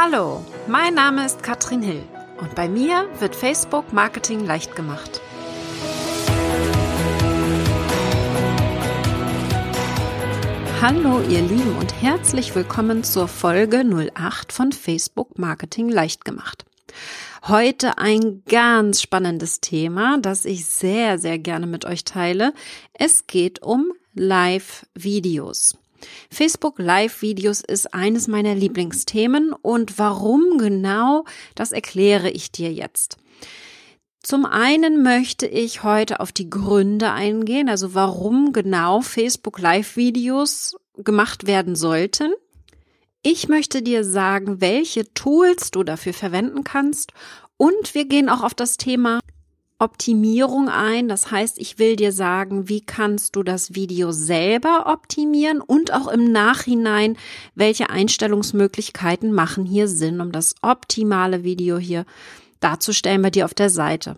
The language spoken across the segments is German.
Hallo, mein Name ist Katrin Hill und bei mir wird Facebook Marketing leicht gemacht. Hallo ihr Lieben und herzlich willkommen zur Folge 08 von Facebook Marketing leicht gemacht. Heute ein ganz spannendes Thema, das ich sehr, sehr gerne mit euch teile. Es geht um Live-Videos. Facebook Live-Videos ist eines meiner Lieblingsthemen und warum genau, das erkläre ich dir jetzt. Zum einen möchte ich heute auf die Gründe eingehen, also warum genau Facebook Live-Videos gemacht werden sollten. Ich möchte dir sagen, welche Tools du dafür verwenden kannst und wir gehen auch auf das Thema Optimierung ein. Das heißt, ich will dir sagen, wie kannst du das Video selber optimieren und auch im Nachhinein, welche Einstellungsmöglichkeiten machen hier Sinn, um das optimale Video hier darzustellen bei dir auf der Seite.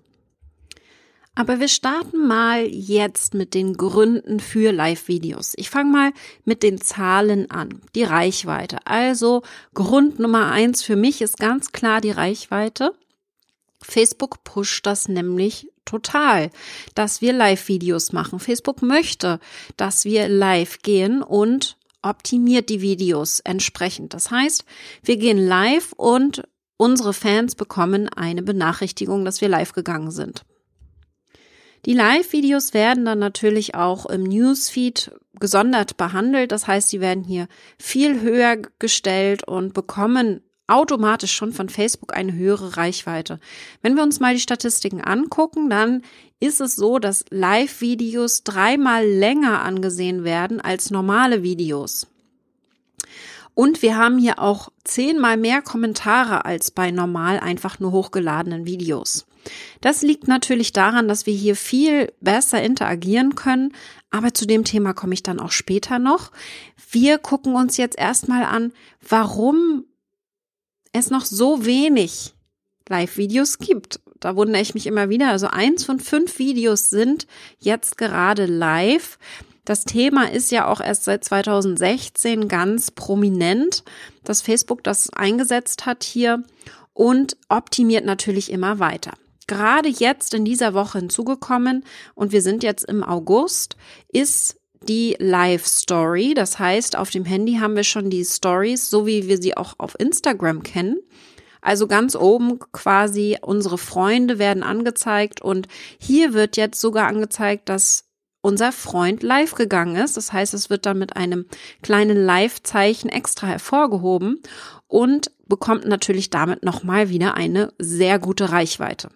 Aber wir starten mal jetzt mit den Gründen für Live-Videos. Ich fange mal mit den Zahlen an, die Reichweite. Also Grund Nummer eins für mich ist ganz klar die Reichweite. Facebook pusht das nämlich total, dass wir Live-Videos machen. Facebook möchte, dass wir live gehen und optimiert die Videos entsprechend. Das heißt, wir gehen live und unsere Fans bekommen eine Benachrichtigung, dass wir live gegangen sind. Die Live-Videos werden dann natürlich auch im Newsfeed gesondert behandelt. Das heißt, sie werden hier viel höher gestellt und bekommen automatisch schon von Facebook eine höhere Reichweite. Wenn wir uns mal die Statistiken angucken, dann ist es so, dass Live-Videos dreimal länger angesehen werden als normale Videos. Und wir haben hier auch zehnmal mehr Kommentare als bei normal einfach nur hochgeladenen Videos. Das liegt natürlich daran, dass wir hier viel besser interagieren können, aber zu dem Thema komme ich dann auch später noch. Wir gucken uns jetzt erstmal an, warum es noch so wenig Live-Videos gibt. Da wundere ich mich immer wieder. Also eins von fünf Videos sind jetzt gerade live. Das Thema ist ja auch erst seit 2016 ganz prominent, dass Facebook das eingesetzt hat hier und optimiert natürlich immer weiter. Gerade jetzt in dieser Woche hinzugekommen und wir sind jetzt im August, ist die Live Story. Das heißt, auf dem Handy haben wir schon die Stories, so wie wir sie auch auf Instagram kennen. Also ganz oben quasi unsere Freunde werden angezeigt und hier wird jetzt sogar angezeigt, dass unser Freund live gegangen ist. Das heißt, es wird dann mit einem kleinen Live-Zeichen extra hervorgehoben und bekommt natürlich damit nochmal wieder eine sehr gute Reichweite.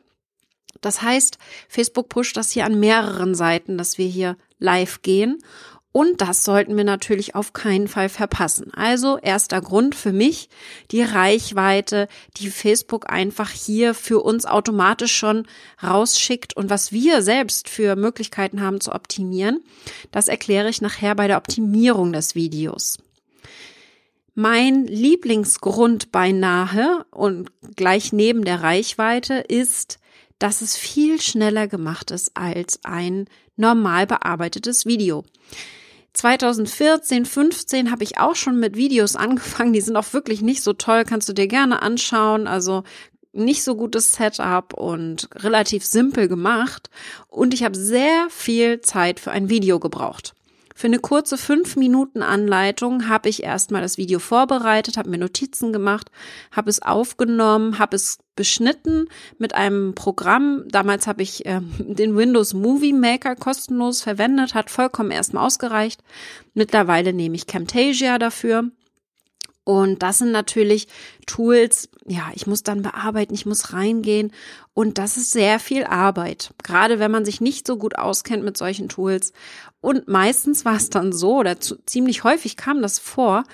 Das heißt, Facebook pusht das hier an mehreren Seiten, dass wir hier live gehen. Und das sollten wir natürlich auf keinen Fall verpassen. Also erster Grund für mich, die Reichweite, die Facebook einfach hier für uns automatisch schon rausschickt und was wir selbst für Möglichkeiten haben zu optimieren, das erkläre ich nachher bei der Optimierung des Videos. Mein Lieblingsgrund beinahe und gleich neben der Reichweite ist, dass es viel schneller gemacht ist als ein normal bearbeitetes Video. 2014, 15 habe ich auch schon mit Videos angefangen. Die sind auch wirklich nicht so toll. Kannst du dir gerne anschauen. Also nicht so gutes Setup und relativ simpel gemacht. Und ich habe sehr viel Zeit für ein Video gebraucht. Für eine kurze fünf Minuten Anleitung habe ich erstmal das Video vorbereitet, habe mir Notizen gemacht, habe es aufgenommen, habe es beschnitten mit einem Programm. Damals habe ich äh, den Windows Movie Maker kostenlos verwendet, hat vollkommen erstmal ausgereicht. Mittlerweile nehme ich Camtasia dafür. Und das sind natürlich Tools, ja, ich muss dann bearbeiten, ich muss reingehen und das ist sehr viel Arbeit, gerade wenn man sich nicht so gut auskennt mit solchen Tools. Und meistens war es dann so, oder zu, ziemlich häufig kam das vor,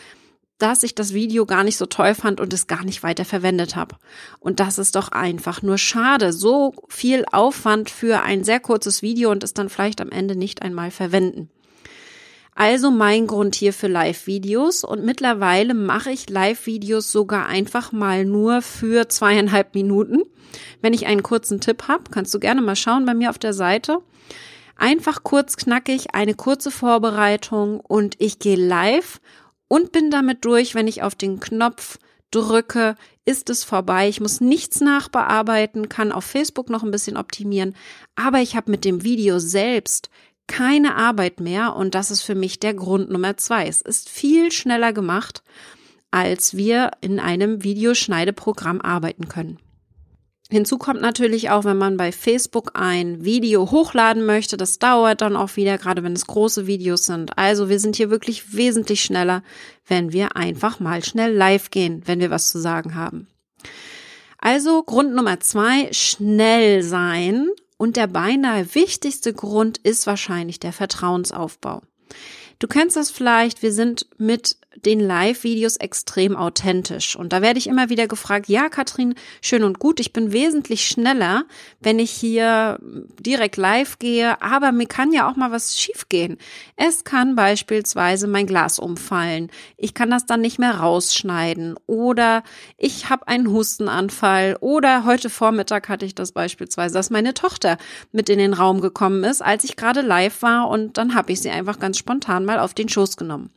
dass ich das Video gar nicht so toll fand und es gar nicht weiter verwendet habe. Und das ist doch einfach nur schade. So viel Aufwand für ein sehr kurzes Video und es dann vielleicht am Ende nicht einmal verwenden. Also mein Grund hier für Live-Videos und mittlerweile mache ich Live-Videos sogar einfach mal nur für zweieinhalb Minuten. Wenn ich einen kurzen Tipp habe, kannst du gerne mal schauen bei mir auf der Seite. Einfach kurz knackig, eine kurze Vorbereitung und ich gehe live und bin damit durch, wenn ich auf den Knopf drücke, ist es vorbei. Ich muss nichts nachbearbeiten, kann auf Facebook noch ein bisschen optimieren, aber ich habe mit dem Video selbst keine Arbeit mehr und das ist für mich der Grund Nummer zwei. Es ist viel schneller gemacht, als wir in einem Videoschneideprogramm arbeiten können. Hinzu kommt natürlich auch, wenn man bei Facebook ein Video hochladen möchte, das dauert dann auch wieder, gerade wenn es große Videos sind. Also wir sind hier wirklich wesentlich schneller, wenn wir einfach mal schnell live gehen, wenn wir was zu sagen haben. Also Grund Nummer zwei, schnell sein. Und der beinahe wichtigste Grund ist wahrscheinlich der Vertrauensaufbau. Du kennst das vielleicht, wir sind mit den Live-Videos extrem authentisch. Und da werde ich immer wieder gefragt, ja, Katrin, schön und gut, ich bin wesentlich schneller, wenn ich hier direkt live gehe, aber mir kann ja auch mal was schiefgehen. Es kann beispielsweise mein Glas umfallen. Ich kann das dann nicht mehr rausschneiden oder ich habe einen Hustenanfall oder heute Vormittag hatte ich das beispielsweise, dass meine Tochter mit in den Raum gekommen ist, als ich gerade live war und dann habe ich sie einfach ganz spontan mal auf den Schoß genommen.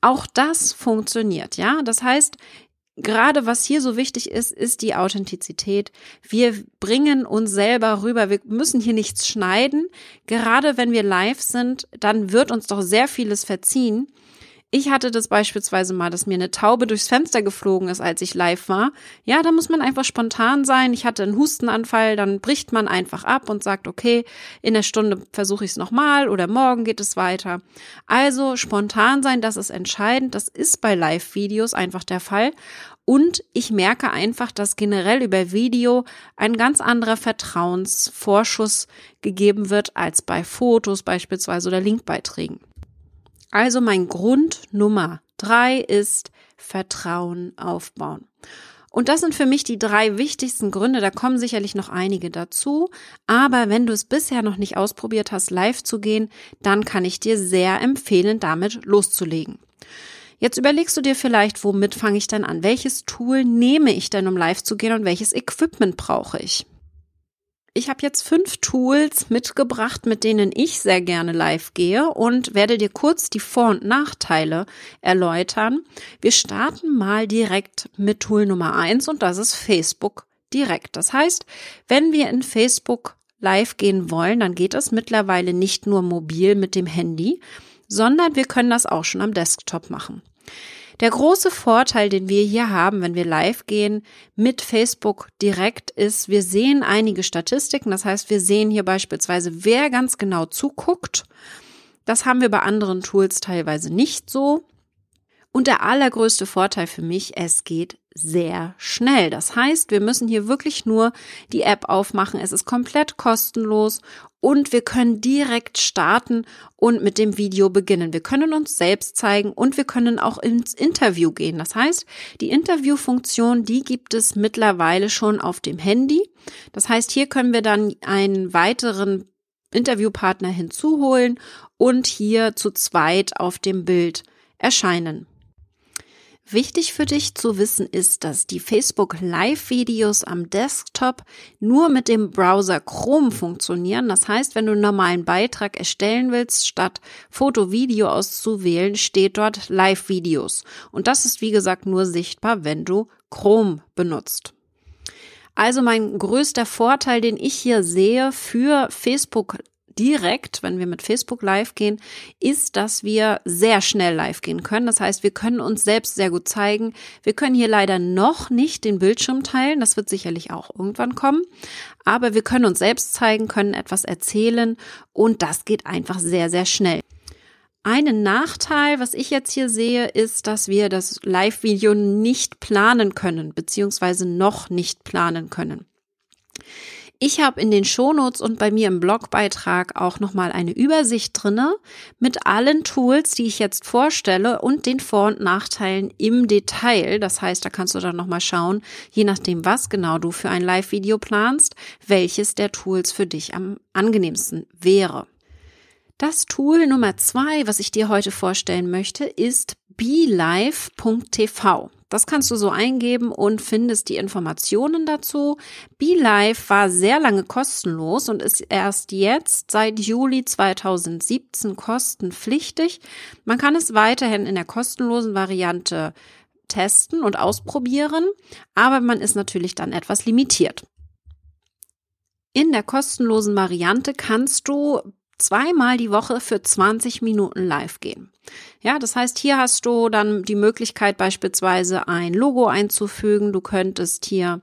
Auch das funktioniert, ja. Das heißt, gerade was hier so wichtig ist, ist die Authentizität. Wir bringen uns selber rüber. Wir müssen hier nichts schneiden. Gerade wenn wir live sind, dann wird uns doch sehr vieles verziehen. Ich hatte das beispielsweise mal, dass mir eine Taube durchs Fenster geflogen ist, als ich live war. Ja, da muss man einfach spontan sein. Ich hatte einen Hustenanfall, dann bricht man einfach ab und sagt, okay, in der Stunde versuche ich es nochmal oder morgen geht es weiter. Also spontan sein, das ist entscheidend. Das ist bei Live-Videos einfach der Fall. Und ich merke einfach, dass generell über Video ein ganz anderer Vertrauensvorschuss gegeben wird als bei Fotos beispielsweise oder Linkbeiträgen. Also mein Grund Nummer drei ist Vertrauen aufbauen. Und das sind für mich die drei wichtigsten Gründe. Da kommen sicherlich noch einige dazu. Aber wenn du es bisher noch nicht ausprobiert hast, live zu gehen, dann kann ich dir sehr empfehlen, damit loszulegen. Jetzt überlegst du dir vielleicht, womit fange ich denn an? Welches Tool nehme ich denn, um live zu gehen und welches Equipment brauche ich? Ich habe jetzt fünf Tools mitgebracht, mit denen ich sehr gerne live gehe und werde dir kurz die Vor- und Nachteile erläutern. Wir starten mal direkt mit Tool Nummer eins und das ist Facebook direkt. Das heißt, wenn wir in Facebook live gehen wollen, dann geht es mittlerweile nicht nur mobil mit dem Handy, sondern wir können das auch schon am Desktop machen. Der große Vorteil, den wir hier haben, wenn wir live gehen mit Facebook direkt, ist, wir sehen einige Statistiken. Das heißt, wir sehen hier beispielsweise, wer ganz genau zuguckt. Das haben wir bei anderen Tools teilweise nicht so. Und der allergrößte Vorteil für mich, es geht sehr schnell. Das heißt, wir müssen hier wirklich nur die App aufmachen. Es ist komplett kostenlos und wir können direkt starten und mit dem Video beginnen. Wir können uns selbst zeigen und wir können auch ins Interview gehen. Das heißt, die Interviewfunktion, die gibt es mittlerweile schon auf dem Handy. Das heißt, hier können wir dann einen weiteren Interviewpartner hinzuholen und hier zu zweit auf dem Bild erscheinen. Wichtig für dich zu wissen ist, dass die Facebook Live-Videos am Desktop nur mit dem Browser Chrome funktionieren. Das heißt, wenn du einen normalen Beitrag erstellen willst, statt Foto-Video auszuwählen, steht dort Live-Videos. Und das ist, wie gesagt, nur sichtbar, wenn du Chrome benutzt. Also mein größter Vorteil, den ich hier sehe für Facebook direkt, wenn wir mit Facebook live gehen, ist, dass wir sehr schnell live gehen können. Das heißt, wir können uns selbst sehr gut zeigen. Wir können hier leider noch nicht den Bildschirm teilen. Das wird sicherlich auch irgendwann kommen. Aber wir können uns selbst zeigen, können etwas erzählen und das geht einfach sehr, sehr schnell. Einen Nachteil, was ich jetzt hier sehe, ist, dass wir das Live-Video nicht planen können, beziehungsweise noch nicht planen können. Ich habe in den Shownotes und bei mir im Blogbeitrag auch nochmal eine Übersicht drinne mit allen Tools, die ich jetzt vorstelle und den Vor- und Nachteilen im Detail. Das heißt, da kannst du dann nochmal schauen, je nachdem, was genau du für ein Live-Video planst, welches der Tools für dich am angenehmsten wäre. Das Tool Nummer zwei, was ich dir heute vorstellen möchte, ist BeLive.tv. Das kannst du so eingeben und findest die Informationen dazu. BeLive war sehr lange kostenlos und ist erst jetzt seit Juli 2017 kostenpflichtig. Man kann es weiterhin in der kostenlosen Variante testen und ausprobieren, aber man ist natürlich dann etwas limitiert. In der kostenlosen Variante kannst du zweimal die Woche für 20 Minuten live gehen. Ja, das heißt, hier hast du dann die Möglichkeit beispielsweise ein Logo einzufügen. Du könntest hier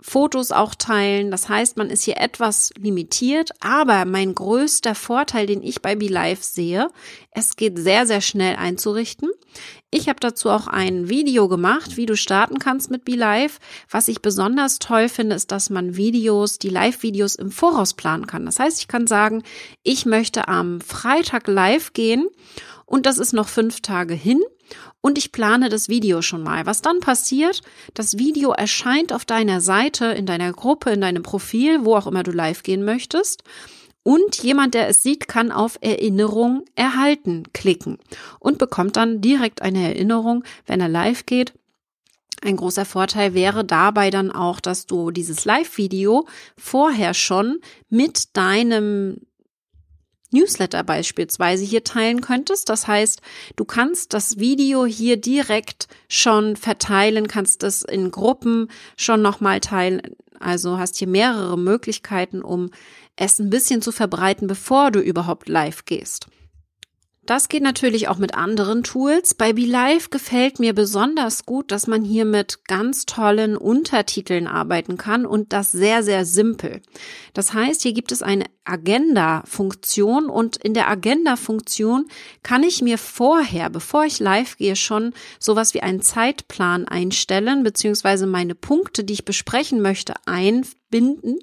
Fotos auch teilen. Das heißt, man ist hier etwas limitiert, aber mein größter Vorteil, den ich bei BeLive sehe, es geht sehr, sehr schnell einzurichten. Ich habe dazu auch ein Video gemacht, wie du starten kannst mit BeLive. Was ich besonders toll finde, ist, dass man Videos, die Live-Videos im Voraus planen kann. Das heißt, ich kann sagen, ich möchte am Freitag live gehen und das ist noch fünf Tage hin und ich plane das Video schon mal. Was dann passiert, das Video erscheint auf deiner Seite, in deiner Gruppe, in deinem Profil, wo auch immer du live gehen möchtest. Und jemand, der es sieht, kann auf Erinnerung erhalten klicken und bekommt dann direkt eine Erinnerung, wenn er live geht. Ein großer Vorteil wäre dabei dann auch, dass du dieses Live-Video vorher schon mit deinem Newsletter beispielsweise hier teilen könntest. Das heißt, du kannst das Video hier direkt schon verteilen, kannst es in Gruppen schon nochmal teilen. Also hast hier mehrere Möglichkeiten, um es ein bisschen zu verbreiten, bevor du überhaupt live gehst. Das geht natürlich auch mit anderen Tools. Bei BeLive gefällt mir besonders gut, dass man hier mit ganz tollen Untertiteln arbeiten kann und das sehr, sehr simpel. Das heißt, hier gibt es eine Agenda-Funktion und in der Agenda-Funktion kann ich mir vorher, bevor ich live gehe, schon sowas wie einen Zeitplan einstellen, beziehungsweise meine Punkte, die ich besprechen möchte, einbinden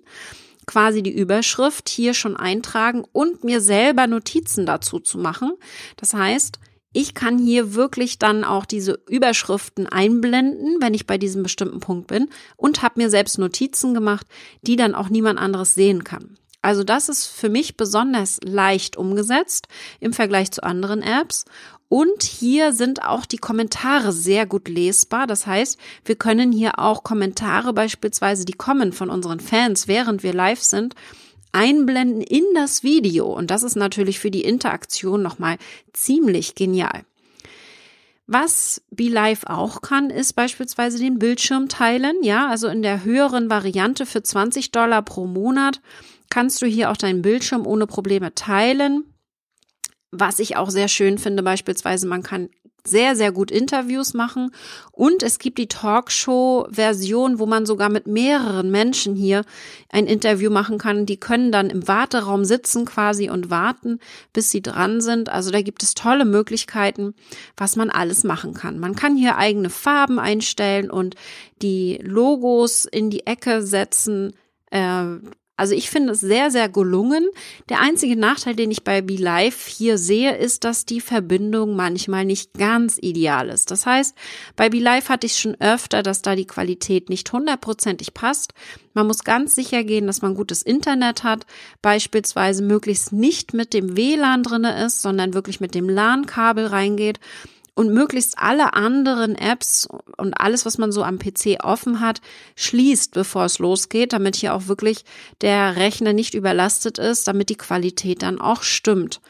quasi die Überschrift hier schon eintragen und mir selber Notizen dazu zu machen. Das heißt, ich kann hier wirklich dann auch diese Überschriften einblenden, wenn ich bei diesem bestimmten Punkt bin und habe mir selbst Notizen gemacht, die dann auch niemand anderes sehen kann. Also das ist für mich besonders leicht umgesetzt im Vergleich zu anderen Apps und hier sind auch die Kommentare sehr gut lesbar. Das heißt, wir können hier auch Kommentare beispielsweise, die kommen von unseren Fans, während wir live sind, einblenden in das Video. Und das ist natürlich für die Interaktion nochmal ziemlich genial. Was BeLive auch kann, ist beispielsweise den Bildschirm teilen. Ja, also in der höheren Variante für 20 Dollar pro Monat kannst du hier auch deinen Bildschirm ohne Probleme teilen. Was ich auch sehr schön finde, beispielsweise, man kann sehr, sehr gut Interviews machen. Und es gibt die Talkshow-Version, wo man sogar mit mehreren Menschen hier ein Interview machen kann. Die können dann im Warteraum sitzen quasi und warten, bis sie dran sind. Also da gibt es tolle Möglichkeiten, was man alles machen kann. Man kann hier eigene Farben einstellen und die Logos in die Ecke setzen. Äh, also ich finde es sehr, sehr gelungen. Der einzige Nachteil, den ich bei BeLive hier sehe, ist, dass die Verbindung manchmal nicht ganz ideal ist. Das heißt, bei BeLive hatte ich schon öfter, dass da die Qualität nicht hundertprozentig passt. Man muss ganz sicher gehen, dass man gutes Internet hat, beispielsweise möglichst nicht mit dem WLAN drinne ist, sondern wirklich mit dem LAN-Kabel reingeht und möglichst alle anderen Apps und alles, was man so am PC offen hat, schließt, bevor es losgeht, damit hier auch wirklich der Rechner nicht überlastet ist, damit die Qualität dann auch stimmt.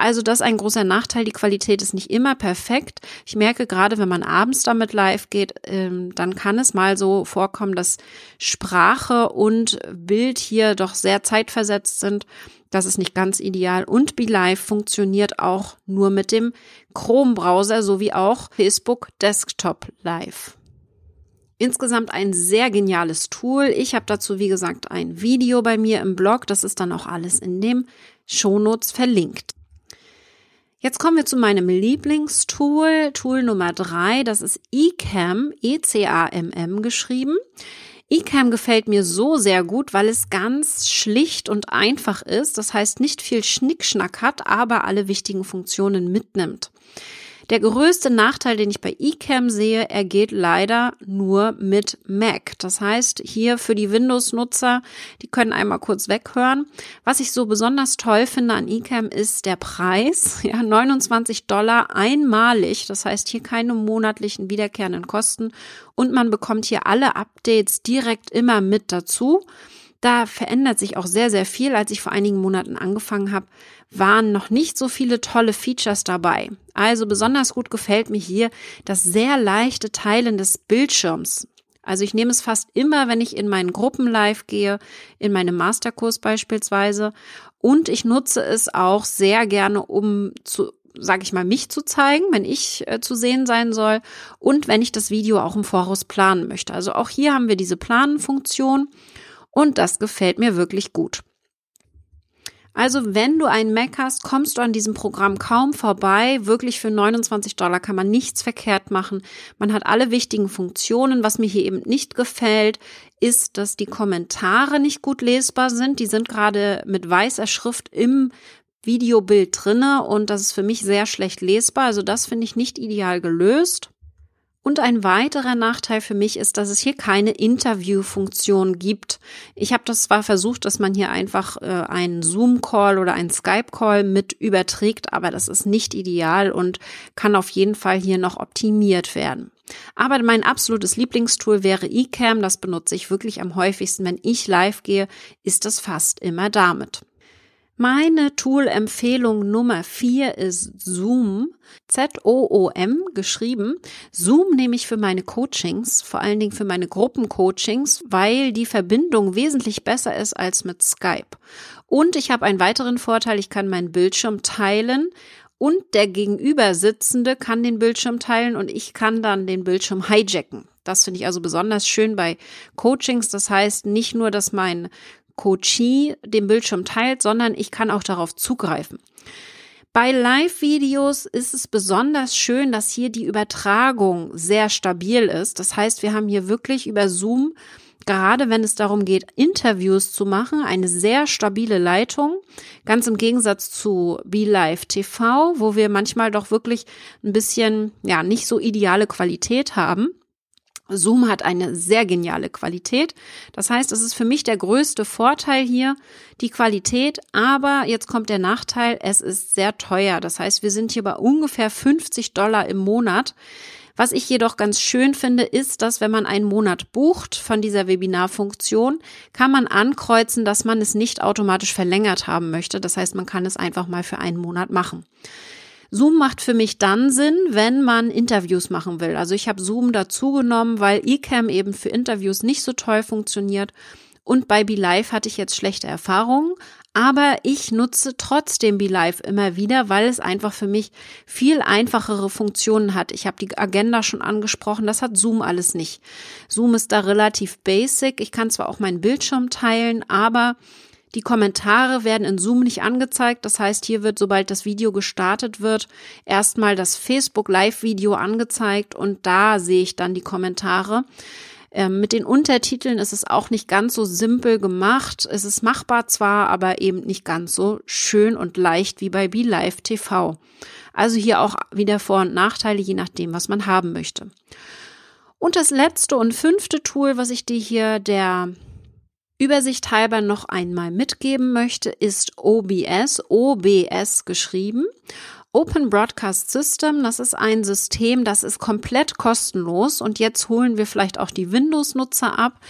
Also das ist ein großer Nachteil. Die Qualität ist nicht immer perfekt. Ich merke gerade, wenn man abends damit live geht, ähm, dann kann es mal so vorkommen, dass Sprache und Bild hier doch sehr zeitversetzt sind. Das ist nicht ganz ideal. Und BeLive funktioniert auch nur mit dem Chrome-Browser sowie auch Facebook Desktop Live. Insgesamt ein sehr geniales Tool. Ich habe dazu, wie gesagt, ein Video bei mir im Blog. Das ist dann auch alles in dem Shownotes verlinkt. Jetzt kommen wir zu meinem Lieblingstool, Tool Nummer drei. Das ist eCam, E-C-A-M-M geschrieben. eCam gefällt mir so sehr gut, weil es ganz schlicht und einfach ist. Das heißt, nicht viel Schnickschnack hat, aber alle wichtigen Funktionen mitnimmt. Der größte Nachteil, den ich bei eCam sehe, er geht leider nur mit Mac. Das heißt, hier für die Windows-Nutzer, die können einmal kurz weghören. Was ich so besonders toll finde an eCam ist der Preis. Ja, 29 Dollar einmalig. Das heißt, hier keine monatlichen wiederkehrenden Kosten. Und man bekommt hier alle Updates direkt immer mit dazu. Da verändert sich auch sehr, sehr viel. Als ich vor einigen Monaten angefangen habe, waren noch nicht so viele tolle Features dabei. Also besonders gut gefällt mir hier das sehr leichte Teilen des Bildschirms. Also ich nehme es fast immer, wenn ich in meinen Gruppen live gehe, in meinem Masterkurs beispielsweise. Und ich nutze es auch sehr gerne, um zu, sage ich mal, mich zu zeigen, wenn ich äh, zu sehen sein soll und wenn ich das Video auch im Voraus planen möchte. Also auch hier haben wir diese Planenfunktion und das gefällt mir wirklich gut. Also wenn du einen Mac hast, kommst du an diesem Programm kaum vorbei. Wirklich für 29 Dollar kann man nichts verkehrt machen. Man hat alle wichtigen Funktionen. Was mir hier eben nicht gefällt, ist, dass die Kommentare nicht gut lesbar sind. Die sind gerade mit weißer Schrift im Videobild drinne und das ist für mich sehr schlecht lesbar. Also das finde ich nicht ideal gelöst. Und ein weiterer Nachteil für mich ist, dass es hier keine Interview-Funktion gibt. Ich habe das zwar versucht, dass man hier einfach äh, einen Zoom-Call oder einen Skype-Call mit überträgt, aber das ist nicht ideal und kann auf jeden Fall hier noch optimiert werden. Aber mein absolutes Lieblingstool wäre eCam. Das benutze ich wirklich am häufigsten. Wenn ich live gehe, ist das fast immer damit. Meine Tool-Empfehlung Nummer vier ist Zoom. Z-O-O-M geschrieben. Zoom nehme ich für meine Coachings, vor allen Dingen für meine Gruppencoachings, weil die Verbindung wesentlich besser ist als mit Skype. Und ich habe einen weiteren Vorteil, ich kann meinen Bildschirm teilen und der Gegenübersitzende kann den Bildschirm teilen und ich kann dann den Bildschirm hijacken. Das finde ich also besonders schön bei Coachings. Das heißt nicht nur, dass mein Coachee den Bildschirm teilt, sondern ich kann auch darauf zugreifen. Bei Live-Videos ist es besonders schön, dass hier die Übertragung sehr stabil ist. Das heißt, wir haben hier wirklich über Zoom, gerade wenn es darum geht, Interviews zu machen, eine sehr stabile Leitung. Ganz im Gegensatz zu BeLive TV, wo wir manchmal doch wirklich ein bisschen, ja, nicht so ideale Qualität haben. Zoom hat eine sehr geniale Qualität. Das heißt, es ist für mich der größte Vorteil hier, die Qualität. Aber jetzt kommt der Nachteil, es ist sehr teuer. Das heißt, wir sind hier bei ungefähr 50 Dollar im Monat. Was ich jedoch ganz schön finde, ist, dass wenn man einen Monat bucht von dieser Webinarfunktion, kann man ankreuzen, dass man es nicht automatisch verlängert haben möchte. Das heißt, man kann es einfach mal für einen Monat machen. Zoom macht für mich dann Sinn, wenn man Interviews machen will. Also ich habe Zoom dazu genommen, weil eCam eben für Interviews nicht so toll funktioniert. Und bei BeLive hatte ich jetzt schlechte Erfahrungen, aber ich nutze trotzdem BeLive immer wieder, weil es einfach für mich viel einfachere Funktionen hat. Ich habe die Agenda schon angesprochen, das hat Zoom alles nicht. Zoom ist da relativ basic. Ich kann zwar auch meinen Bildschirm teilen, aber die Kommentare werden in Zoom nicht angezeigt. Das heißt, hier wird, sobald das Video gestartet wird, erstmal das Facebook Live-Video angezeigt und da sehe ich dann die Kommentare. Ähm, mit den Untertiteln ist es auch nicht ganz so simpel gemacht. Es ist machbar zwar, aber eben nicht ganz so schön und leicht wie bei BeLive TV. Also hier auch wieder Vor- und Nachteile, je nachdem, was man haben möchte. Und das letzte und fünfte Tool, was ich dir hier der Übersicht halber noch einmal mitgeben möchte, ist OBS, OBS geschrieben. Open Broadcast System, das ist ein System, das ist komplett kostenlos und jetzt holen wir vielleicht auch die Windows-Nutzer ab.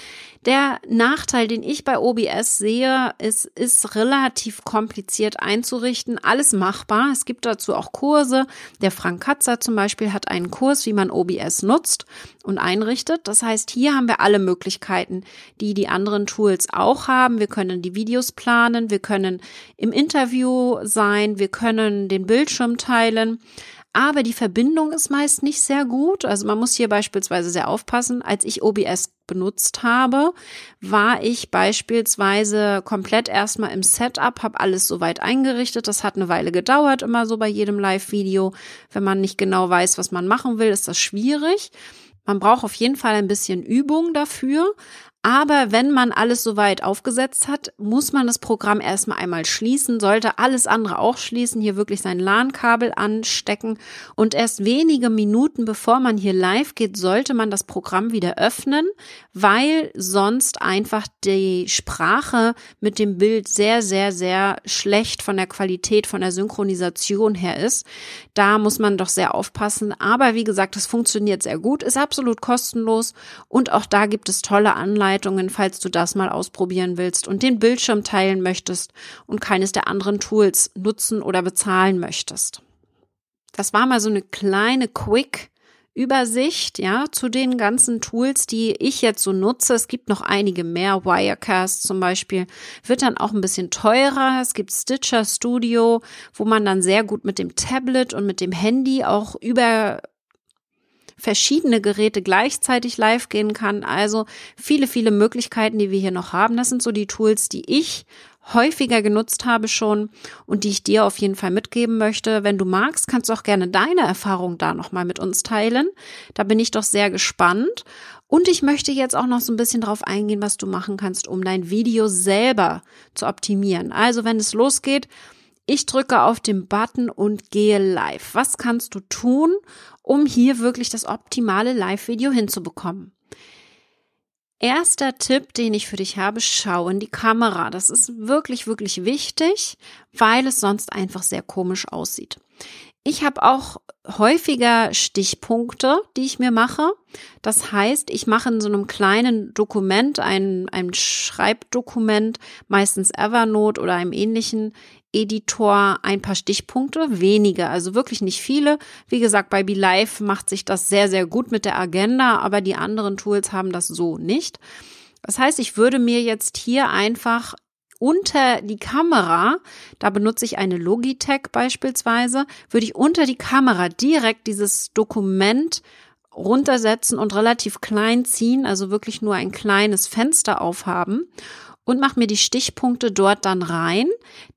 Der Nachteil, den ich bei OBS sehe, ist, ist relativ kompliziert einzurichten. Alles machbar. Es gibt dazu auch Kurse. Der Frank Katzer zum Beispiel hat einen Kurs, wie man OBS nutzt und einrichtet. Das heißt, hier haben wir alle Möglichkeiten, die die anderen Tools auch haben. Wir können die Videos planen. Wir können im Interview sein. Wir können den Bildschirm teilen aber die Verbindung ist meist nicht sehr gut. Also man muss hier beispielsweise sehr aufpassen. Als ich OBS benutzt habe, war ich beispielsweise komplett erstmal im Setup, habe alles soweit eingerichtet. Das hat eine Weile gedauert, immer so bei jedem Live-Video. Wenn man nicht genau weiß, was man machen will, ist das schwierig. Man braucht auf jeden Fall ein bisschen Übung dafür, aber wenn man alles soweit aufgesetzt hat, muss man das Programm erstmal einmal schließen, sollte alles andere auch schließen, hier wirklich sein LAN-Kabel anstecken und erst wenige Minuten bevor man hier live geht, sollte man das Programm wieder öffnen, weil sonst einfach die Sprache mit dem Bild sehr, sehr, sehr schlecht von der Qualität, von der Synchronisation her ist. Da muss man doch sehr aufpassen. Aber wie gesagt, es funktioniert sehr gut, ist absolut kostenlos und auch da gibt es tolle Anleihen Anleitungen, falls du das mal ausprobieren willst und den Bildschirm teilen möchtest und keines der anderen Tools nutzen oder bezahlen möchtest. Das war mal so eine kleine Quick Übersicht, ja, zu den ganzen Tools, die ich jetzt so nutze. Es gibt noch einige mehr. Wirecast zum Beispiel wird dann auch ein bisschen teurer. Es gibt Stitcher Studio, wo man dann sehr gut mit dem Tablet und mit dem Handy auch über verschiedene Geräte gleichzeitig live gehen kann. Also viele, viele Möglichkeiten, die wir hier noch haben. Das sind so die Tools, die ich häufiger genutzt habe schon und die ich dir auf jeden Fall mitgeben möchte. Wenn du magst, kannst du auch gerne deine Erfahrung da nochmal mit uns teilen. Da bin ich doch sehr gespannt. Und ich möchte jetzt auch noch so ein bisschen drauf eingehen, was du machen kannst, um dein Video selber zu optimieren. Also wenn es losgeht, ich drücke auf den Button und gehe live. Was kannst du tun, um hier wirklich das optimale Live-Video hinzubekommen? Erster Tipp, den ich für dich habe, schau in die Kamera. Das ist wirklich, wirklich wichtig, weil es sonst einfach sehr komisch aussieht. Ich habe auch häufiger Stichpunkte, die ich mir mache. Das heißt, ich mache in so einem kleinen Dokument, ein, ein Schreibdokument, meistens Evernote oder einem ähnlichen, Editor ein paar Stichpunkte, wenige, also wirklich nicht viele. Wie gesagt, bei BeLive macht sich das sehr, sehr gut mit der Agenda, aber die anderen Tools haben das so nicht. Das heißt, ich würde mir jetzt hier einfach unter die Kamera, da benutze ich eine Logitech beispielsweise, würde ich unter die Kamera direkt dieses Dokument runtersetzen und relativ klein ziehen, also wirklich nur ein kleines Fenster aufhaben und mache mir die Stichpunkte dort dann rein,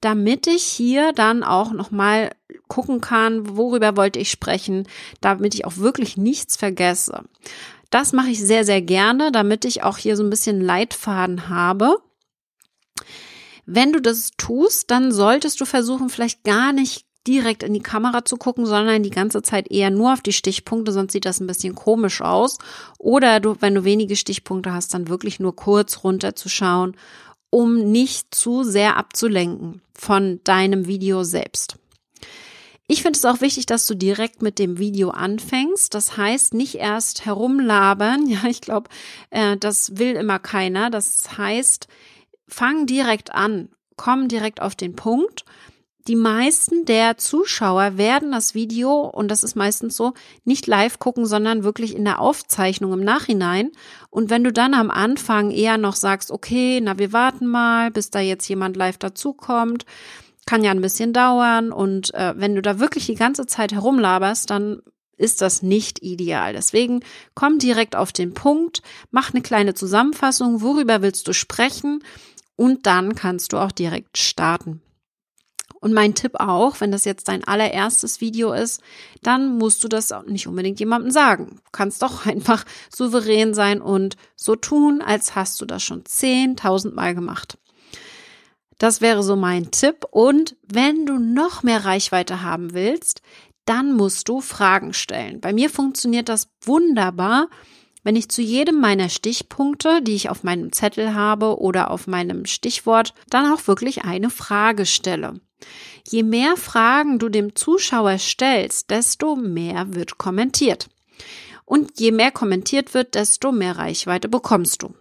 damit ich hier dann auch nochmal gucken kann, worüber wollte ich sprechen, damit ich auch wirklich nichts vergesse. Das mache ich sehr, sehr gerne, damit ich auch hier so ein bisschen Leitfaden habe. Wenn du das tust, dann solltest du versuchen, vielleicht gar nicht direkt in die Kamera zu gucken, sondern die ganze Zeit eher nur auf die Stichpunkte, sonst sieht das ein bisschen komisch aus. Oder du, wenn du wenige Stichpunkte hast, dann wirklich nur kurz runterzuschauen, um nicht zu sehr abzulenken von deinem Video selbst. Ich finde es auch wichtig, dass du direkt mit dem Video anfängst. Das heißt, nicht erst herumlabern. Ja, ich glaube, äh, das will immer keiner. Das heißt, fang direkt an, komm direkt auf den Punkt die meisten der Zuschauer werden das Video, und das ist meistens so, nicht live gucken, sondern wirklich in der Aufzeichnung im Nachhinein. Und wenn du dann am Anfang eher noch sagst, okay, na, wir warten mal, bis da jetzt jemand live dazukommt, kann ja ein bisschen dauern. Und äh, wenn du da wirklich die ganze Zeit herumlaberst, dann ist das nicht ideal. Deswegen komm direkt auf den Punkt, mach eine kleine Zusammenfassung, worüber willst du sprechen und dann kannst du auch direkt starten. Und mein Tipp auch, wenn das jetzt dein allererstes Video ist, dann musst du das nicht unbedingt jemandem sagen. Du kannst doch einfach souverän sein und so tun, als hast du das schon 10.000 Mal gemacht. Das wäre so mein Tipp. Und wenn du noch mehr Reichweite haben willst, dann musst du Fragen stellen. Bei mir funktioniert das wunderbar, wenn ich zu jedem meiner Stichpunkte, die ich auf meinem Zettel habe oder auf meinem Stichwort, dann auch wirklich eine Frage stelle. Je mehr Fragen du dem Zuschauer stellst, desto mehr wird kommentiert. Und je mehr kommentiert wird, desto mehr Reichweite bekommst du.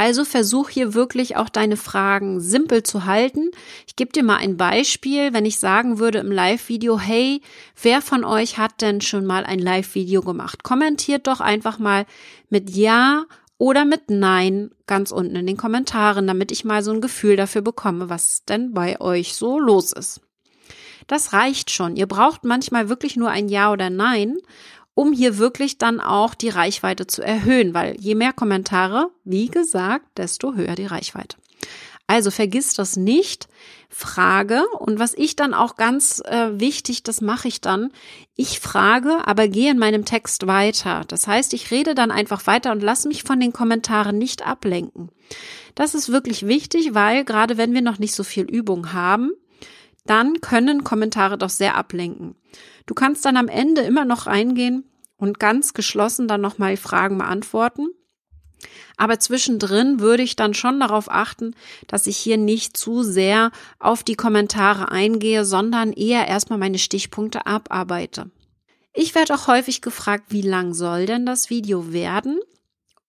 Also versuch hier wirklich auch deine Fragen simpel zu halten. Ich gebe dir mal ein Beispiel, wenn ich sagen würde im Live-Video, hey, wer von euch hat denn schon mal ein Live-Video gemacht? Kommentiert doch einfach mal mit Ja oder mit Nein ganz unten in den Kommentaren, damit ich mal so ein Gefühl dafür bekomme, was denn bei euch so los ist. Das reicht schon. Ihr braucht manchmal wirklich nur ein Ja oder Nein, um hier wirklich dann auch die Reichweite zu erhöhen, weil je mehr Kommentare, wie gesagt, desto höher die Reichweite. Also vergiss das nicht. Frage und was ich dann auch ganz äh, wichtig, das mache ich dann. Ich frage, aber gehe in meinem Text weiter. Das heißt, ich rede dann einfach weiter und lasse mich von den Kommentaren nicht ablenken. Das ist wirklich wichtig, weil gerade wenn wir noch nicht so viel Übung haben, dann können Kommentare doch sehr ablenken. Du kannst dann am Ende immer noch reingehen und ganz geschlossen dann nochmal Fragen beantworten. Aber zwischendrin würde ich dann schon darauf achten, dass ich hier nicht zu sehr auf die Kommentare eingehe, sondern eher erstmal meine Stichpunkte abarbeite. Ich werde auch häufig gefragt, wie lang soll denn das Video werden?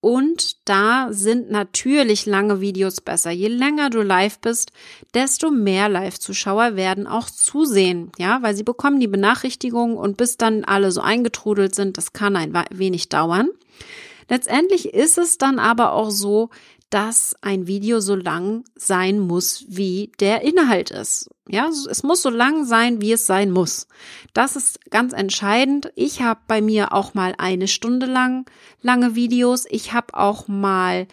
Und da sind natürlich lange Videos besser. Je länger du live bist, desto mehr Live-Zuschauer werden auch zusehen. Ja, weil sie bekommen die Benachrichtigung und bis dann alle so eingetrudelt sind, das kann ein wenig dauern. Letztendlich ist es dann aber auch so, dass ein Video so lang sein muss, wie der Inhalt ist. Ja, es muss so lang sein, wie es sein muss. Das ist ganz entscheidend. Ich habe bei mir auch mal eine Stunde lang lange Videos. Ich habe auch mal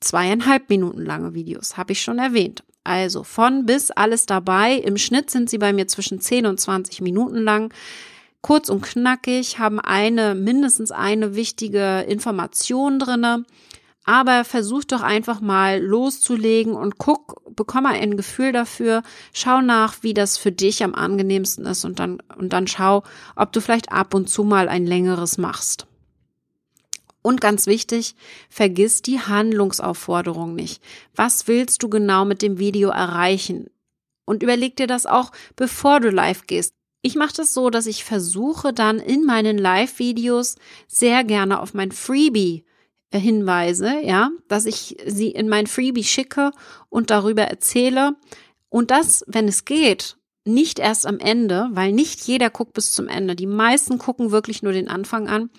zweieinhalb Minuten lange Videos, habe ich schon erwähnt. Also von bis alles dabei. Im Schnitt sind sie bei mir zwischen 10 und 20 Minuten lang. Kurz und knackig, haben eine, mindestens eine wichtige Information drinne aber versuch doch einfach mal loszulegen und guck, bekomme ein Gefühl dafür, schau nach, wie das für dich am angenehmsten ist und dann, und dann schau, ob du vielleicht ab und zu mal ein längeres machst. Und ganz wichtig, vergiss die Handlungsaufforderung nicht. Was willst du genau mit dem Video erreichen? Und überleg dir das auch, bevor du live gehst. Ich mache das so, dass ich versuche dann in meinen Live-Videos sehr gerne auf mein Freebie Hinweise, ja, dass ich sie in mein Freebie schicke und darüber erzähle. Und das, wenn es geht, nicht erst am Ende, weil nicht jeder guckt bis zum Ende. Die meisten gucken wirklich nur den Anfang an.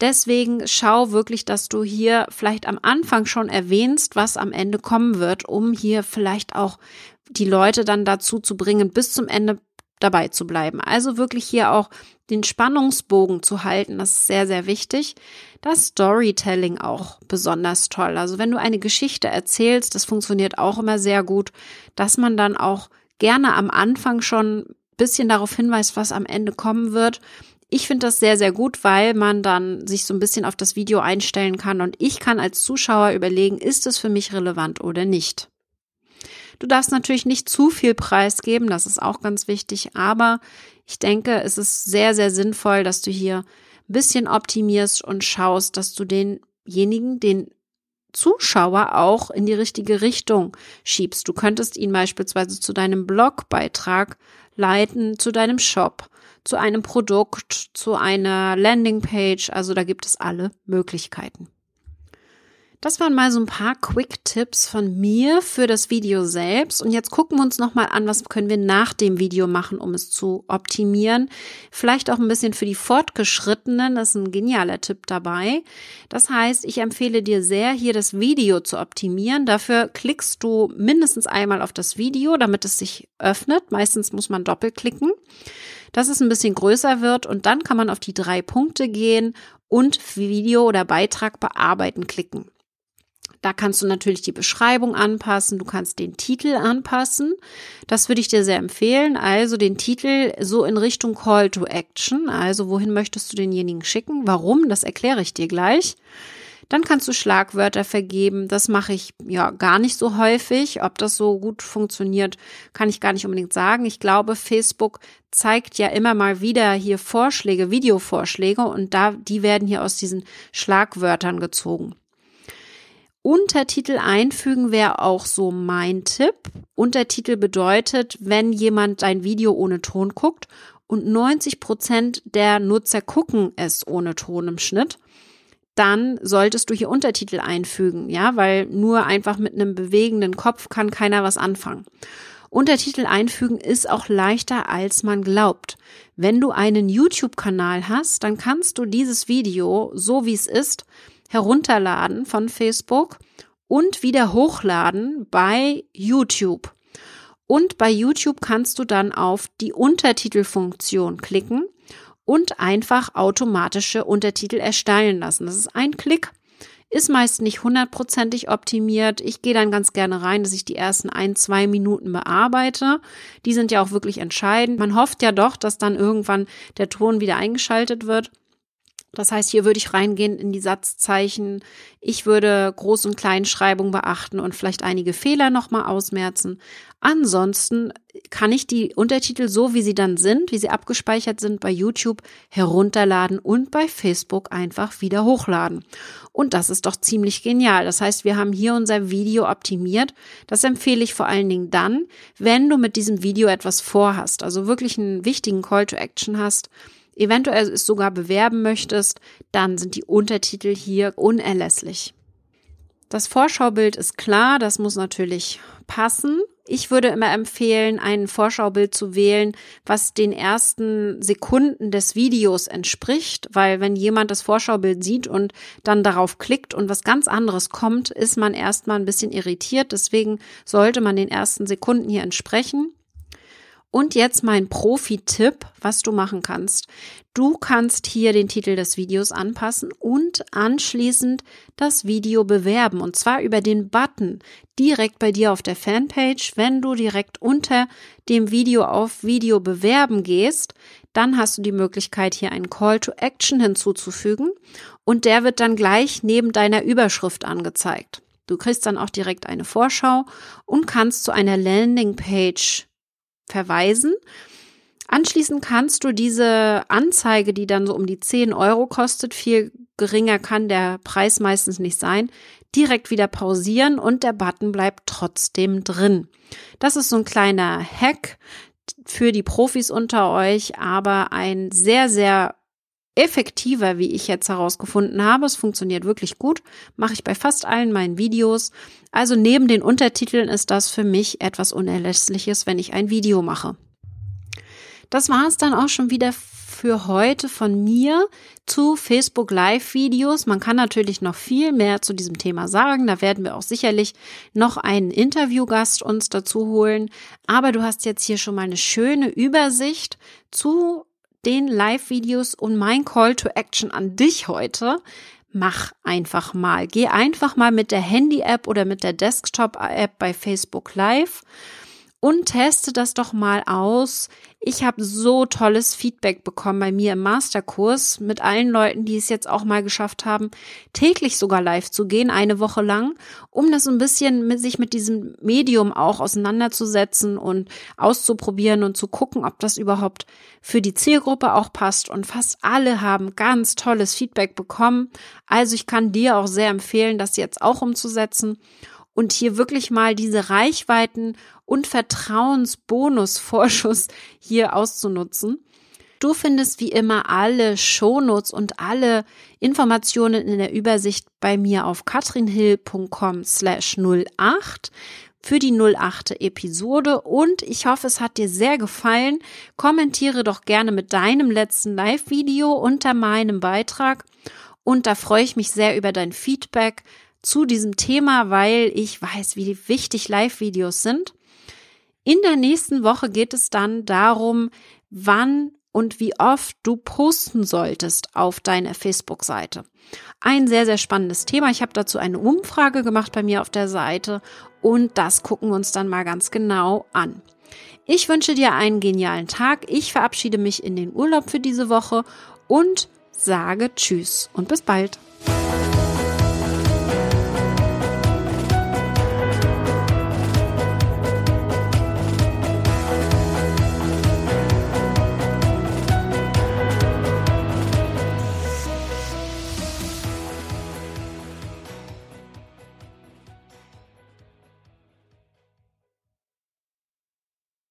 Deswegen schau wirklich, dass du hier vielleicht am Anfang schon erwähnst, was am Ende kommen wird, um hier vielleicht auch die Leute dann dazu zu bringen, bis zum Ende dabei zu bleiben. Also wirklich hier auch den Spannungsbogen zu halten, das ist sehr, sehr wichtig. Das Storytelling auch besonders toll. Also wenn du eine Geschichte erzählst, das funktioniert auch immer sehr gut, dass man dann auch gerne am Anfang schon bisschen darauf hinweist, was am Ende kommen wird. Ich finde das sehr, sehr gut, weil man dann sich so ein bisschen auf das Video einstellen kann und ich kann als Zuschauer überlegen, ist es für mich relevant oder nicht. Du darfst natürlich nicht zu viel preisgeben, das ist auch ganz wichtig, aber ich denke, es ist sehr, sehr sinnvoll, dass du hier ein bisschen optimierst und schaust, dass du denjenigen, den Zuschauer auch in die richtige Richtung schiebst. Du könntest ihn beispielsweise zu deinem Blogbeitrag leiten, zu deinem Shop, zu einem Produkt, zu einer Landingpage. Also da gibt es alle Möglichkeiten. Das waren mal so ein paar Quick-Tipps von mir für das Video selbst. Und jetzt gucken wir uns nochmal an, was können wir nach dem Video machen, um es zu optimieren. Vielleicht auch ein bisschen für die Fortgeschrittenen. Das ist ein genialer Tipp dabei. Das heißt, ich empfehle dir sehr, hier das Video zu optimieren. Dafür klickst du mindestens einmal auf das Video, damit es sich öffnet. Meistens muss man doppelklicken dass es ein bisschen größer wird und dann kann man auf die drei Punkte gehen und Video oder Beitrag bearbeiten klicken. Da kannst du natürlich die Beschreibung anpassen, du kannst den Titel anpassen. Das würde ich dir sehr empfehlen. Also den Titel so in Richtung Call to Action. Also wohin möchtest du denjenigen schicken? Warum? Das erkläre ich dir gleich. Dann kannst du Schlagwörter vergeben. Das mache ich ja gar nicht so häufig. Ob das so gut funktioniert, kann ich gar nicht unbedingt sagen. Ich glaube, Facebook zeigt ja immer mal wieder hier Vorschläge, Videovorschläge und da, die werden hier aus diesen Schlagwörtern gezogen. Untertitel einfügen wäre auch so mein Tipp. Untertitel bedeutet, wenn jemand dein Video ohne Ton guckt und 90 Prozent der Nutzer gucken es ohne Ton im Schnitt, dann solltest du hier Untertitel einfügen, ja, weil nur einfach mit einem bewegenden Kopf kann keiner was anfangen. Untertitel einfügen ist auch leichter, als man glaubt. Wenn du einen YouTube-Kanal hast, dann kannst du dieses Video, so wie es ist, herunterladen von Facebook und wieder hochladen bei YouTube. Und bei YouTube kannst du dann auf die Untertitelfunktion klicken und einfach automatische Untertitel erstellen lassen. Das ist ein Klick, ist meist nicht hundertprozentig optimiert. Ich gehe dann ganz gerne rein, dass ich die ersten ein, zwei Minuten bearbeite. Die sind ja auch wirklich entscheidend. Man hofft ja doch, dass dann irgendwann der Ton wieder eingeschaltet wird. Das heißt, hier würde ich reingehen in die Satzzeichen. Ich würde Groß- und Kleinschreibung beachten und vielleicht einige Fehler nochmal ausmerzen. Ansonsten kann ich die Untertitel so, wie sie dann sind, wie sie abgespeichert sind bei YouTube, herunterladen und bei Facebook einfach wieder hochladen. Und das ist doch ziemlich genial. Das heißt, wir haben hier unser Video optimiert. Das empfehle ich vor allen Dingen dann, wenn du mit diesem Video etwas vorhast, also wirklich einen wichtigen Call to Action hast eventuell es sogar bewerben möchtest, dann sind die Untertitel hier unerlässlich. Das Vorschaubild ist klar, das muss natürlich passen. Ich würde immer empfehlen, ein Vorschaubild zu wählen, was den ersten Sekunden des Videos entspricht, weil wenn jemand das Vorschaubild sieht und dann darauf klickt und was ganz anderes kommt, ist man erstmal ein bisschen irritiert. Deswegen sollte man den ersten Sekunden hier entsprechen. Und jetzt mein Profi-Tipp, was du machen kannst. Du kannst hier den Titel des Videos anpassen und anschließend das Video bewerben. Und zwar über den Button direkt bei dir auf der Fanpage. Wenn du direkt unter dem Video auf Video bewerben gehst, dann hast du die Möglichkeit, hier einen Call to Action hinzuzufügen. Und der wird dann gleich neben deiner Überschrift angezeigt. Du kriegst dann auch direkt eine Vorschau und kannst zu einer Landingpage verweisen. Anschließend kannst du diese Anzeige, die dann so um die 10 Euro kostet, viel geringer kann der Preis meistens nicht sein, direkt wieder pausieren und der Button bleibt trotzdem drin. Das ist so ein kleiner Hack für die Profis unter euch, aber ein sehr, sehr effektiver, wie ich jetzt herausgefunden habe. Es funktioniert wirklich gut, mache ich bei fast allen meinen Videos. Also neben den Untertiteln ist das für mich etwas Unerlässliches, wenn ich ein Video mache. Das war es dann auch schon wieder für heute von mir zu Facebook Live Videos. Man kann natürlich noch viel mehr zu diesem Thema sagen. Da werden wir auch sicherlich noch einen Interviewgast uns dazu holen. Aber du hast jetzt hier schon mal eine schöne Übersicht zu den Live-Videos und mein Call to Action an dich heute. Mach einfach mal. Geh einfach mal mit der Handy-App oder mit der Desktop-App bei Facebook Live und teste das doch mal aus. Ich habe so tolles Feedback bekommen bei mir im Masterkurs mit allen Leuten, die es jetzt auch mal geschafft haben, täglich sogar live zu gehen, eine Woche lang, um das ein bisschen mit sich mit diesem Medium auch auseinanderzusetzen und auszuprobieren und zu gucken, ob das überhaupt für die Zielgruppe auch passt. Und fast alle haben ganz tolles Feedback bekommen. Also ich kann dir auch sehr empfehlen, das jetzt auch umzusetzen und hier wirklich mal diese Reichweiten und Vertrauensbonusvorschuss hier auszunutzen. Du findest wie immer alle Shownotes und alle Informationen in der Übersicht bei mir auf katrinhill.com slash 08 für die 08. Episode und ich hoffe, es hat dir sehr gefallen. Kommentiere doch gerne mit deinem letzten Live-Video unter meinem Beitrag und da freue ich mich sehr über dein Feedback zu diesem Thema, weil ich weiß, wie wichtig Live-Videos sind. In der nächsten Woche geht es dann darum, wann und wie oft du posten solltest auf deiner Facebook-Seite. Ein sehr, sehr spannendes Thema. Ich habe dazu eine Umfrage gemacht bei mir auf der Seite und das gucken wir uns dann mal ganz genau an. Ich wünsche dir einen genialen Tag. Ich verabschiede mich in den Urlaub für diese Woche und sage Tschüss und bis bald.